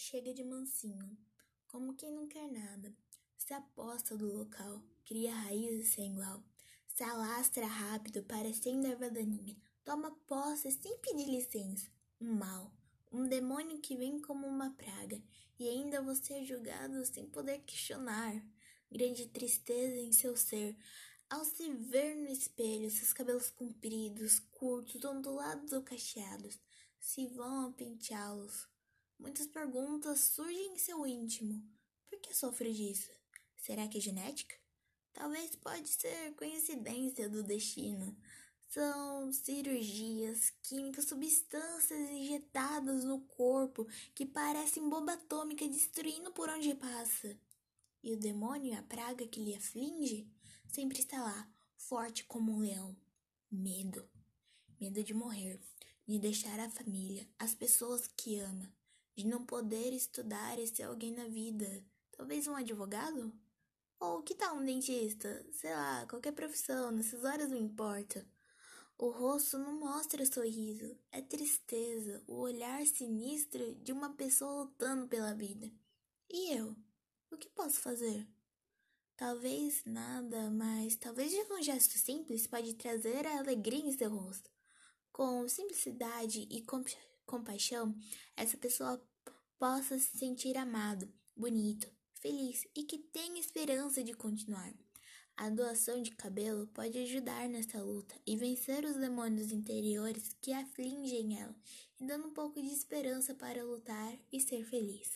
chega de mansinho, como quem não quer nada. Se aposta do local, cria raízes sem igual, se alastra rápido, parecendo erva daninha, toma posse sem pedir licença. Um mal, um demônio que vem como uma praga, e ainda você é julgado sem poder questionar. Grande tristeza em seu ser, ao se ver no espelho, seus cabelos compridos, curtos, ondulados ou cacheados, se vão a penteá-los. Muitas perguntas surgem em seu íntimo. Por que sofre disso? Será que é genética? Talvez pode ser coincidência do destino. São cirurgias, químicas, substâncias injetadas no corpo que parecem bomba atômica destruindo por onde passa. E o demônio, a praga que lhe aflige, sempre está lá, forte como um leão. Medo. Medo de morrer, de deixar a família, as pessoas que ama, de não poder estudar e ser alguém na vida. Talvez um advogado? Ou que tal um dentista? Sei lá, qualquer profissão, nessas horas não importa. O rosto não mostra sorriso, é tristeza, o olhar sinistro de uma pessoa lutando pela vida. E eu? O que posso fazer? Talvez nada, mas talvez de um gesto simples pode trazer a alegria em seu rosto. Com simplicidade e compaixão, essa pessoa possa se sentir amado, bonito, feliz e que tenha esperança de continuar. A doação de cabelo pode ajudar nessa luta e vencer os demônios interiores que afligem ela, e dando um pouco de esperança para lutar e ser feliz.